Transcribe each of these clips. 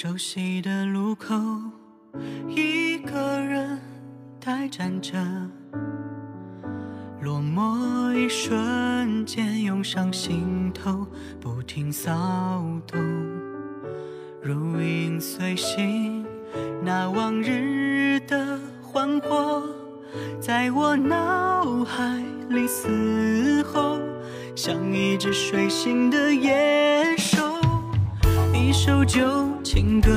熟悉的路口，一个人呆站着，落寞一瞬间涌上心头，不停骚动，如影随形，那往日的欢活，在我脑海里嘶吼，像一只睡醒的野。一首旧情歌，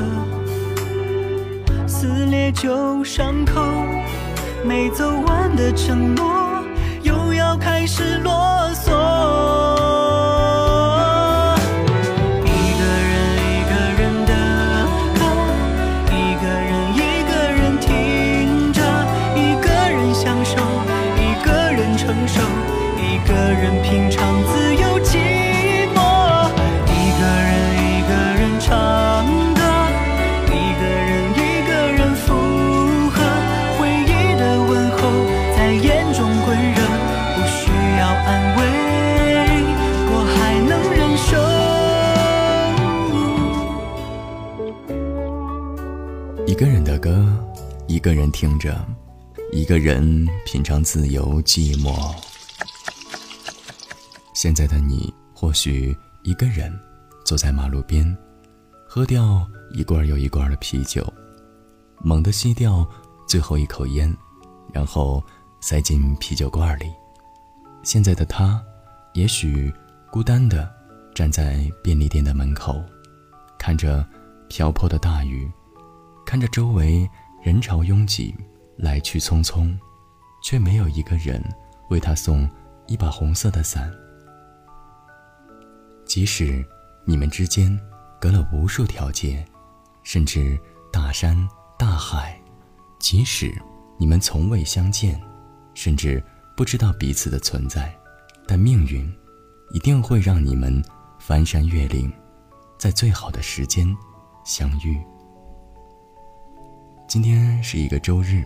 撕裂旧伤口，没走完的承诺，又要开始落一个人的歌，一个人听着，一个人品尝自由寂寞。现在的你，或许一个人坐在马路边，喝掉一罐又一罐的啤酒，猛地吸掉最后一口烟，然后塞进啤酒罐里。现在的他，也许孤单地站在便利店的门口，看着瓢泼的大雨。看着周围人潮拥挤，来去匆匆，却没有一个人为他送一把红色的伞。即使你们之间隔了无数条街，甚至大山大海；即使你们从未相见，甚至不知道彼此的存在，但命运一定会让你们翻山越岭，在最好的时间相遇。今天是一个周日，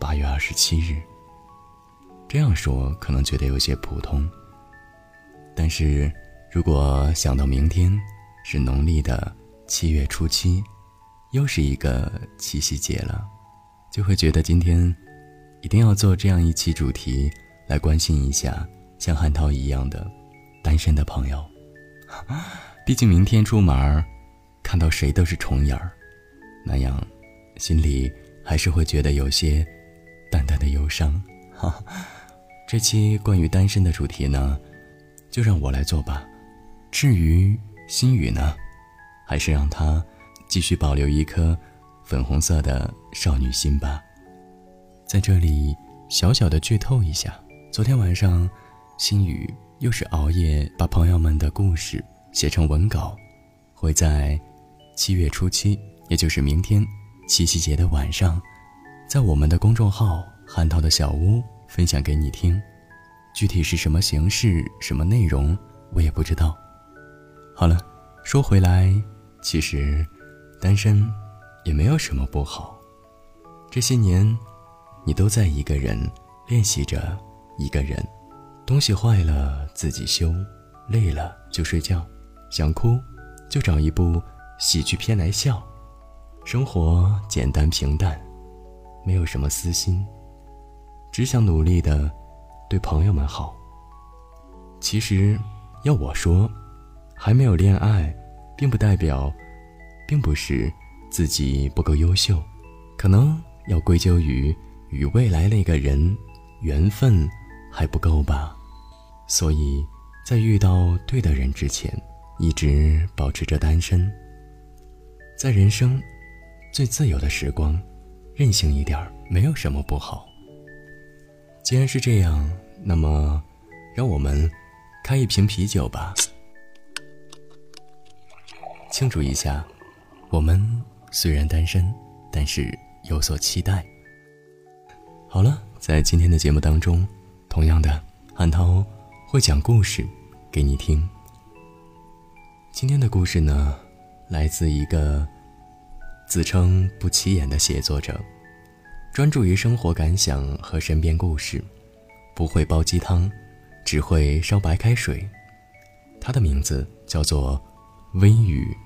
八月二十七日。这样说可能觉得有些普通，但是如果想到明天是农历的七月初七，又是一个七夕节了，就会觉得今天一定要做这样一期主题来关心一下像汉涛一样的单身的朋友。毕竟明天出门看到谁都是重眼儿，那样。心里还是会觉得有些淡淡的忧伤。哈，这期关于单身的主题呢，就让我来做吧。至于心雨呢，还是让他继续保留一颗粉红色的少女心吧。在这里小小的剧透一下，昨天晚上心雨又是熬夜把朋友们的故事写成文稿，会在七月初七，也就是明天。七夕节的晚上，在我们的公众号“汉涛的小屋”分享给你听，具体是什么形式、什么内容，我也不知道。好了，说回来，其实单身也没有什么不好。这些年，你都在一个人练习着一个人，东西坏了自己修，累了就睡觉，想哭就找一部喜剧片来笑。生活简单平淡，没有什么私心，只想努力的对朋友们好。其实，要我说，还没有恋爱，并不代表，并不是自己不够优秀，可能要归咎于与未来那个人缘分还不够吧。所以在遇到对的人之前，一直保持着单身。在人生。最自由的时光，任性一点没有什么不好。既然是这样，那么，让我们开一瓶啤酒吧，庆祝一下。我们虽然单身，但是有所期待。好了，在今天的节目当中，同样的，汉涛会讲故事给你听。今天的故事呢，来自一个。自称不起眼的写作者，专注于生活感想和身边故事，不会煲鸡汤，只会烧白开水。他的名字叫做微雨。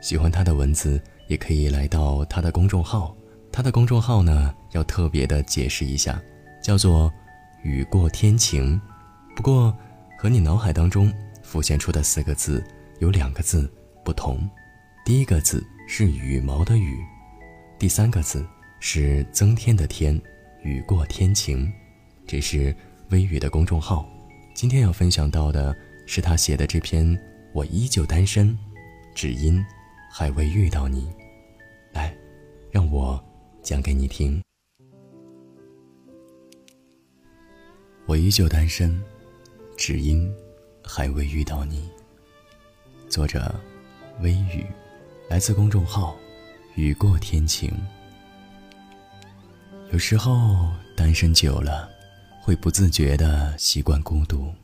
喜欢他的文字，也可以来到他的公众号。他的公众号呢，要特别的解释一下，叫做“雨过天晴”。不过，和你脑海当中浮现出的四个字有两个字不同。第一个字是羽毛的羽，第三个字是增添的添。雨过天晴，这是微雨的公众号。今天要分享到的是他写的这篇《我依旧单身，只因还未遇到你》。来，让我讲给你听。我依旧单身，只因还未遇到你。作者：微雨。来自公众号“雨过天晴”。有时候单身久了，会不自觉的习惯孤独，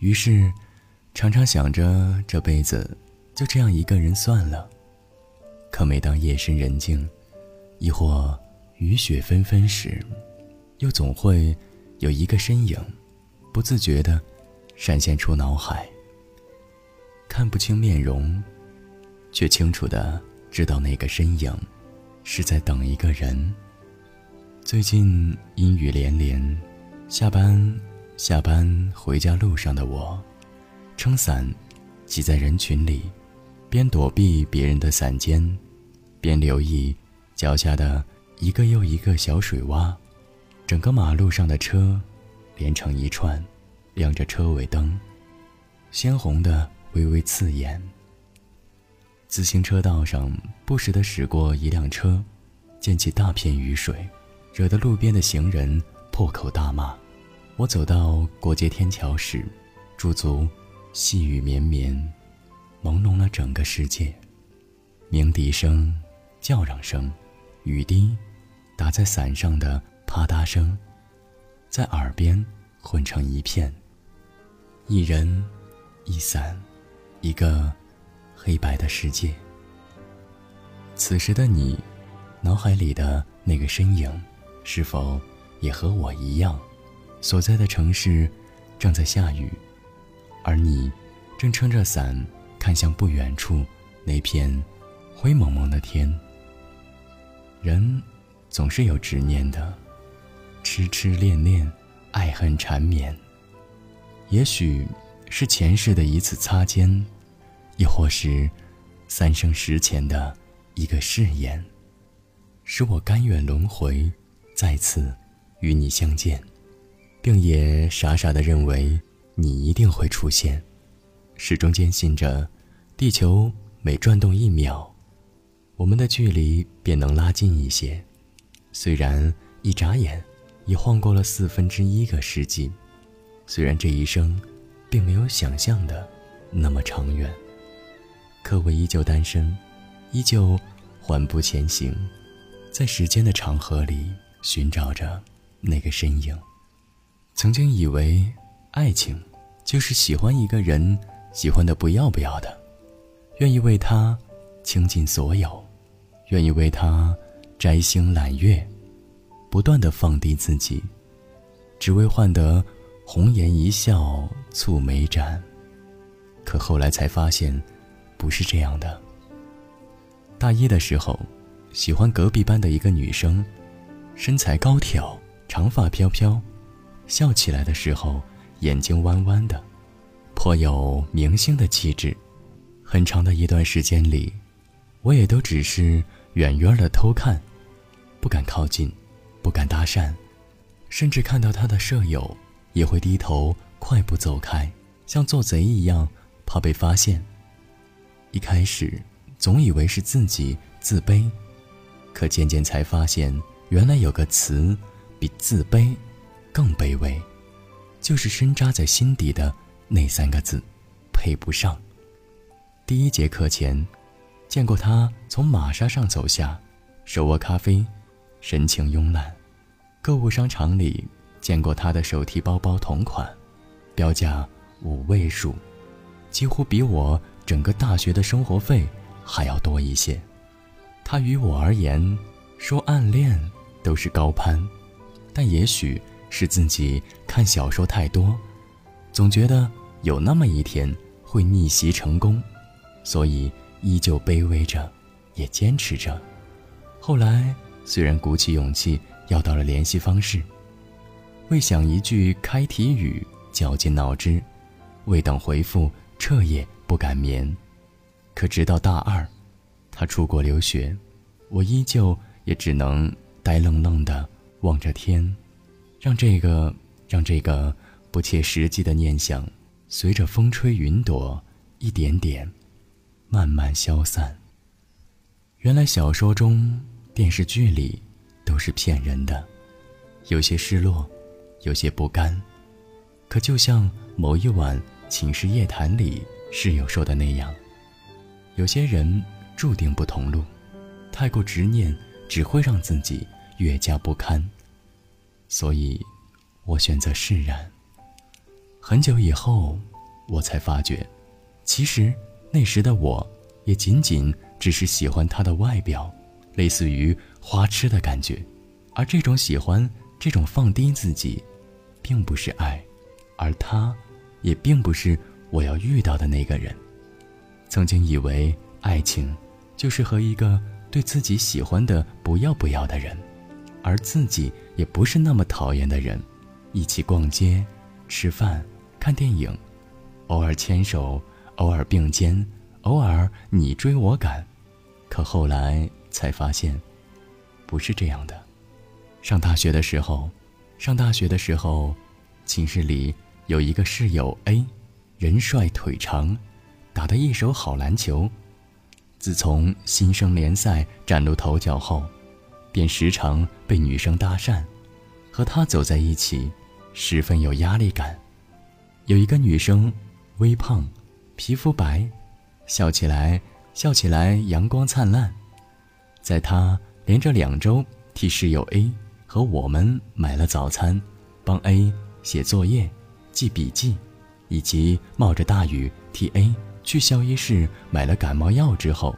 于是常常想着这辈子就这样一个人算了。可每当夜深人静，亦或雨雪纷纷时，又总会有一个身影，不自觉的闪现出脑海。看不清面容。却清楚的知道那个身影，是在等一个人。最近阴雨连连，下班下班回家路上的我，撑伞，挤在人群里，边躲避别人的伞尖，边留意脚下的一个又一个小水洼。整个马路上的车，连成一串，亮着车尾灯，鲜红的微微刺眼。自行车道上不时地驶过一辆车，溅起大片雨水，惹得路边的行人破口大骂。我走到过街天桥时，驻足，细雨绵绵，朦胧了整个世界。鸣笛声、叫嚷声、雨滴打在伞上的啪嗒声，在耳边混成一片。一人，一伞，一个。黑白的世界。此时的你，脑海里的那个身影，是否也和我一样？所在的城市正在下雨，而你正撑着伞看向不远处那片灰蒙蒙的天。人总是有执念的，痴痴恋恋，爱恨缠绵。也许是前世的一次擦肩。亦或是三生石前的一个誓言，使我甘愿轮回，再次与你相见，并也傻傻的认为你一定会出现，始终坚信着，地球每转动一秒，我们的距离便能拉近一些。虽然一眨眼，已晃过了四分之一个世纪，虽然这一生，并没有想象的那么长远。可我依旧单身，依旧缓步前行，在时间的长河里寻找着那个身影。曾经以为爱情就是喜欢一个人，喜欢的不要不要的，愿意为他倾尽所有，愿意为他摘星揽月，不断的放低自己，只为换得红颜一笑蹙眉展。可后来才发现。不是这样的。大一的时候，喜欢隔壁班的一个女生，身材高挑，长发飘飘，笑起来的时候眼睛弯弯的，颇有明星的气质。很长的一段时间里，我也都只是远远的偷看，不敢靠近，不敢搭讪，甚至看到她的舍友，也会低头快步走开，像做贼一样，怕被发现。一开始总以为是自己自卑，可渐渐才发现，原来有个词比自卑更卑微，就是深扎在心底的那三个字：配不上。第一节课前，见过他从玛莎上走下，手握咖啡，神情慵懒；购物商场里见过他的手提包包同款，标价五位数，几乎比我。整个大学的生活费还要多一些，他于我而言，说暗恋都是高攀，但也许是自己看小说太多，总觉得有那么一天会逆袭成功，所以依旧卑微着，也坚持着。后来虽然鼓起勇气要到了联系方式，为想一句开题语绞尽脑汁，未等回复彻夜不敢眠。可直到大二，他出国留学，我依旧也只能呆愣愣地望着天，让这个让这个不切实际的念想，随着风吹云朵，一点点慢慢消散。原来小说中、电视剧里都是骗人的，有些失落，有些不甘。可就像某一晚寝室夜谈里室友说的那样。有些人注定不同路，太过执念只会让自己越加不堪。所以，我选择释然。很久以后，我才发觉，其实那时的我，也仅仅只是喜欢他的外表，类似于花痴的感觉。而这种喜欢，这种放低自己，并不是爱，而他，也并不是我要遇到的那个人。曾经以为爱情，就是和一个对自己喜欢的不要不要的人，而自己也不是那么讨厌的人，一起逛街、吃饭、看电影，偶尔牵手，偶尔并肩，偶尔你追我赶。可后来才发现，不是这样的。上大学的时候，上大学的时候，寝室里有一个室友 A，人帅腿长。打得一手好篮球，自从新生联赛崭露头角后，便时常被女生搭讪，和他走在一起，十分有压力感。有一个女生，微胖，皮肤白，笑起来笑起来阳光灿烂。在她连着两周替室友 A 和我们买了早餐，帮 A 写作业、记笔记，以及冒着大雨替 A。去校医室买了感冒药之后，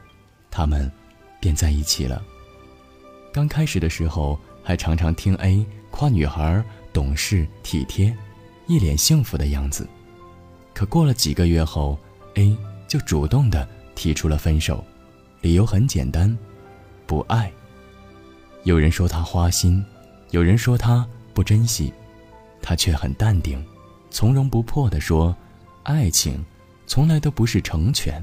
他们便在一起了。刚开始的时候，还常常听 A 夸女孩懂事体贴，一脸幸福的样子。可过了几个月后，A 就主动的提出了分手，理由很简单，不爱。有人说他花心，有人说他不珍惜，他却很淡定，从容不迫地说：“爱情。”从来都不是成全，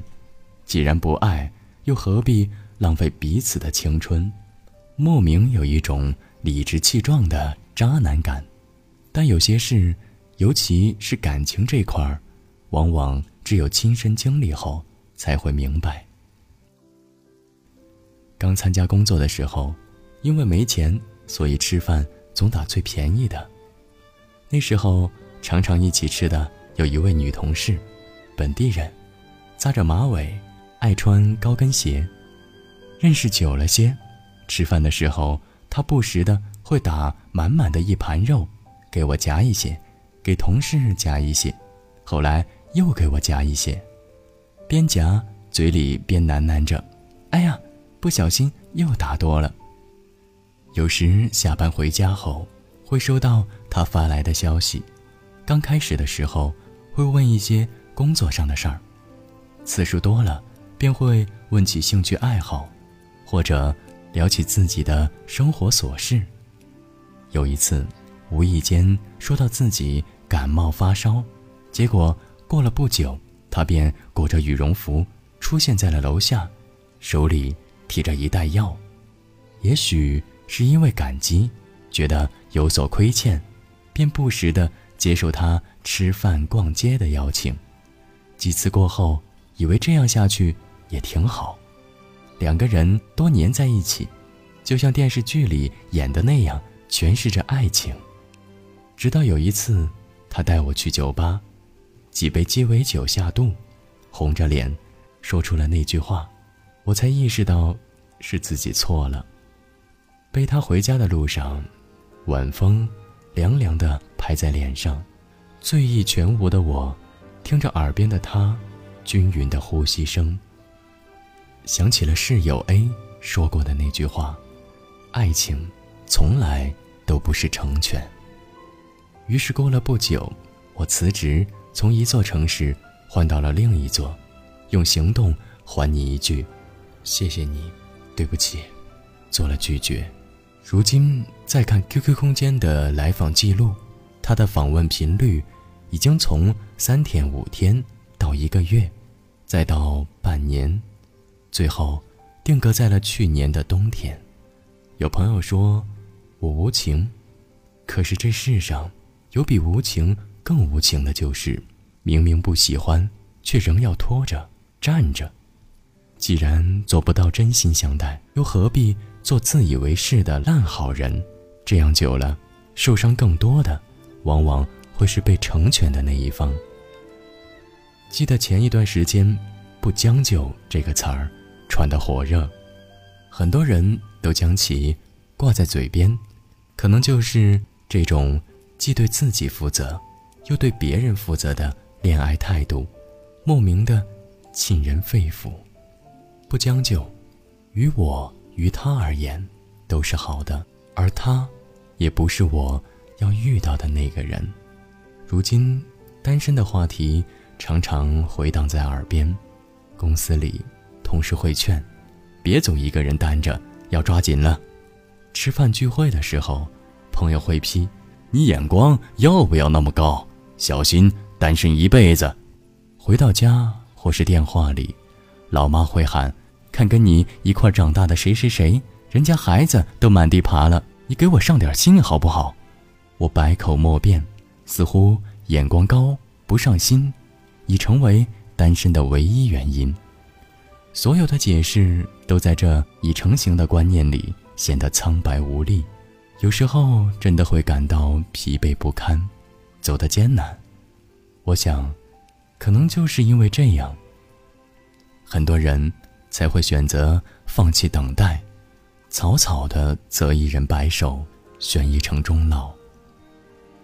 既然不爱，又何必浪费彼此的青春？莫名有一种理直气壮的渣男感。但有些事，尤其是感情这块儿，往往只有亲身经历后才会明白。刚参加工作的时候，因为没钱，所以吃饭总打最便宜的。那时候常常一起吃的有一位女同事。本地人，扎着马尾，爱穿高跟鞋。认识久了些，吃饭的时候，她不时的会打满满的一盘肉，给我夹一些，给同事夹一些，后来又给我夹一些，边夹嘴里边喃喃着：“哎呀，不小心又打多了。”有时下班回家后，会收到他发来的消息，刚开始的时候会问一些。工作上的事儿，次数多了，便会问起兴趣爱好，或者聊起自己的生活琐事。有一次，无意间说到自己感冒发烧，结果过了不久，他便裹着羽绒服出现在了楼下，手里提着一袋药。也许是因为感激，觉得有所亏欠，便不时的接受他吃饭、逛街的邀请。几次过后，以为这样下去也挺好，两个人多黏在一起，就像电视剧里演的那样，诠释着爱情。直到有一次，他带我去酒吧，几杯鸡尾酒下肚，红着脸，说出了那句话，我才意识到是自己错了。背他回家的路上，晚风凉凉的拍在脸上，醉意全无的我。听着耳边的他均匀的呼吸声，想起了室友 A 说过的那句话：“爱情从来都不是成全。”于是过了不久，我辞职，从一座城市换到了另一座，用行动还你一句：“谢谢你，对不起。”做了拒绝。如今再看 QQ 空间的来访记录，他的访问频率已经从三天五天到一个月，再到半年，最后定格在了去年的冬天。有朋友说我无情，可是这世上有比无情更无情的，就是明明不喜欢，却仍要拖着站着。既然做不到真心相待，又何必做自以为是的烂好人？这样久了，受伤更多的，往往会是被成全的那一方。记得前一段时间，“不将就”这个词儿传得火热，很多人都将其挂在嘴边，可能就是这种既对自己负责，又对别人负责的恋爱态度，莫名的沁人肺腑。不将就，于我于他而言，都是好的。而他，也不是我要遇到的那个人。如今，单身的话题常常回荡在耳边。公司里，同事会劝：“别总一个人单着，要抓紧了。”吃饭聚会的时候，朋友会批：“你眼光要不要那么高？小心单身一辈子。”回到家或是电话里，老妈会喊。看跟你一块长大的谁谁谁，人家孩子都满地爬了，你给我上点心好不好？我百口莫辩，似乎眼光高不上心，已成为单身的唯一原因。所有的解释都在这已成型的观念里显得苍白无力，有时候真的会感到疲惫不堪，走得艰难。我想，可能就是因为这样，很多人。才会选择放弃等待，草草的择一人白首，选一城终老。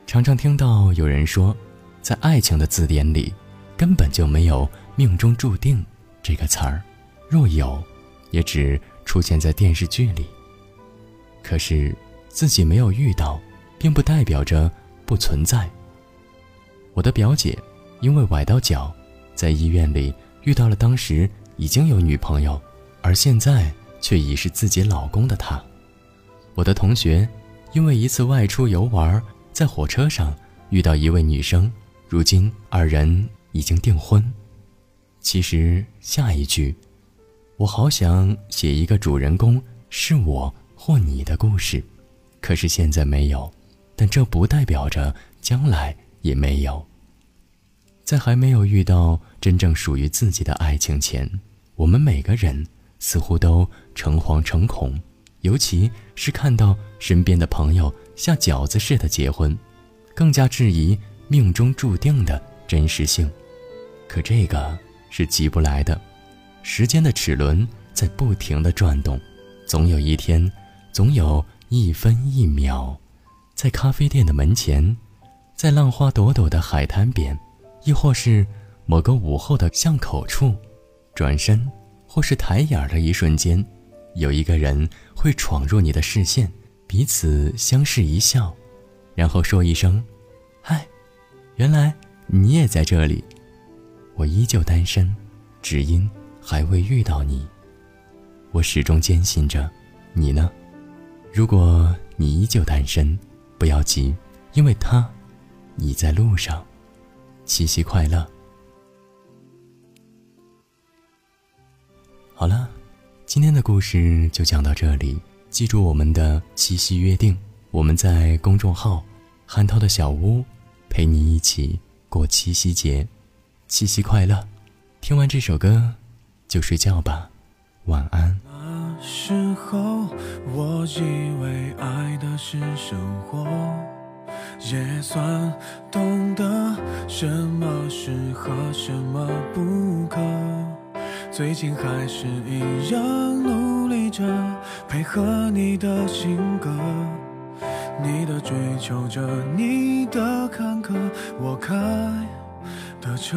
常常听到有人说，在爱情的字典里，根本就没有“命中注定”这个词儿，若有，也只出现在电视剧里。可是自己没有遇到，并不代表着不存在。我的表姐因为崴到脚，在医院里遇到了当时。已经有女朋友，而现在却已是自己老公的他。我的同学因为一次外出游玩，在火车上遇到一位女生，如今二人已经订婚。其实下一句，我好想写一个主人公是我或你的故事，可是现在没有，但这不代表着将来也没有。在还没有遇到真正属于自己的爱情前，我们每个人似乎都诚惶诚恐，尤其是看到身边的朋友像饺子似的结婚，更加质疑命中注定的真实性。可这个是急不来的，时间的齿轮在不停地转动，总有一天，总有一分一秒，在咖啡店的门前，在浪花朵朵的海滩边。亦或是某个午后的巷口处，转身或是抬眼的一瞬间，有一个人会闯入你的视线，彼此相视一笑，然后说一声：“嗨，原来你也在这里。”我依旧单身，只因还未遇到你。我始终坚信着，你呢？如果你依旧单身，不要急，因为他，你在路上。七夕快乐！好了，今天的故事就讲到这里。记住我们的七夕约定，我们在公众号“汉涛的小屋”陪你一起过七夕节。七夕快乐！听完这首歌就睡觉吧，晚安。那时候，我以为爱的是生活。也算懂得什么适合，什么不可。最近还是一样努力着配合你的性格，你的追求者，你的坎坷，我开的车。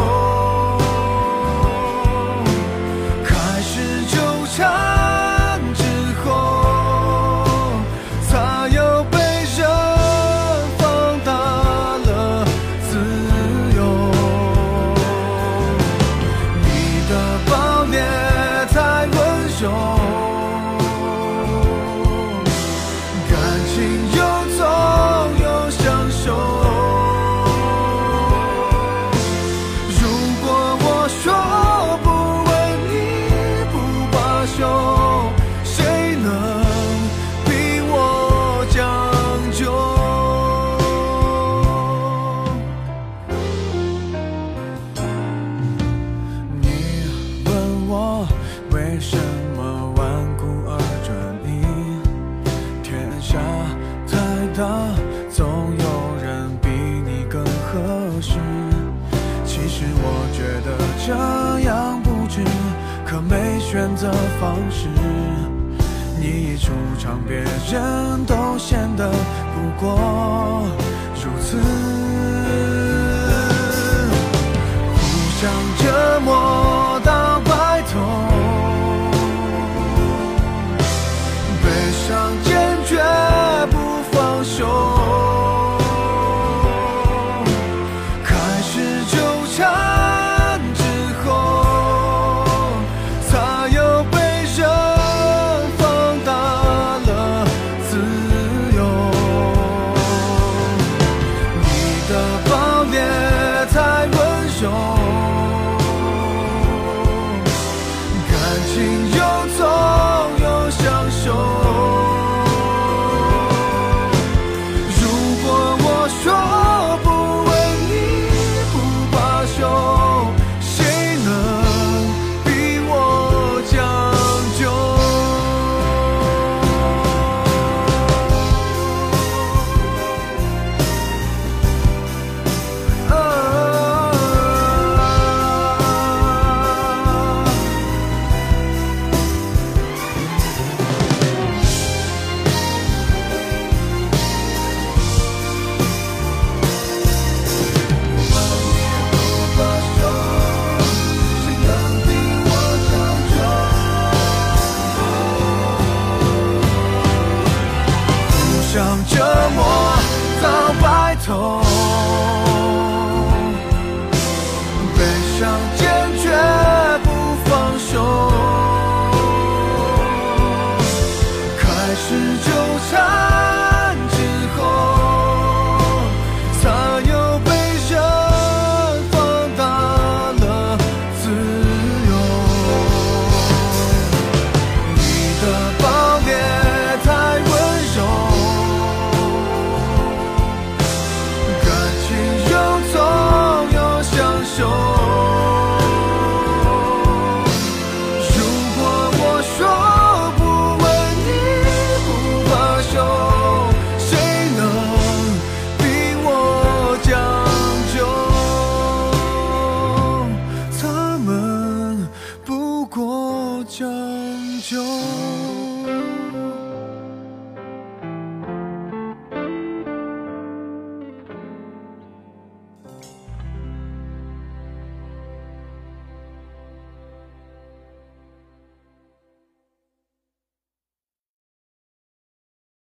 选择方式你一出场别人都显得不过如此。互相折磨到白头悲伤坚决不放手。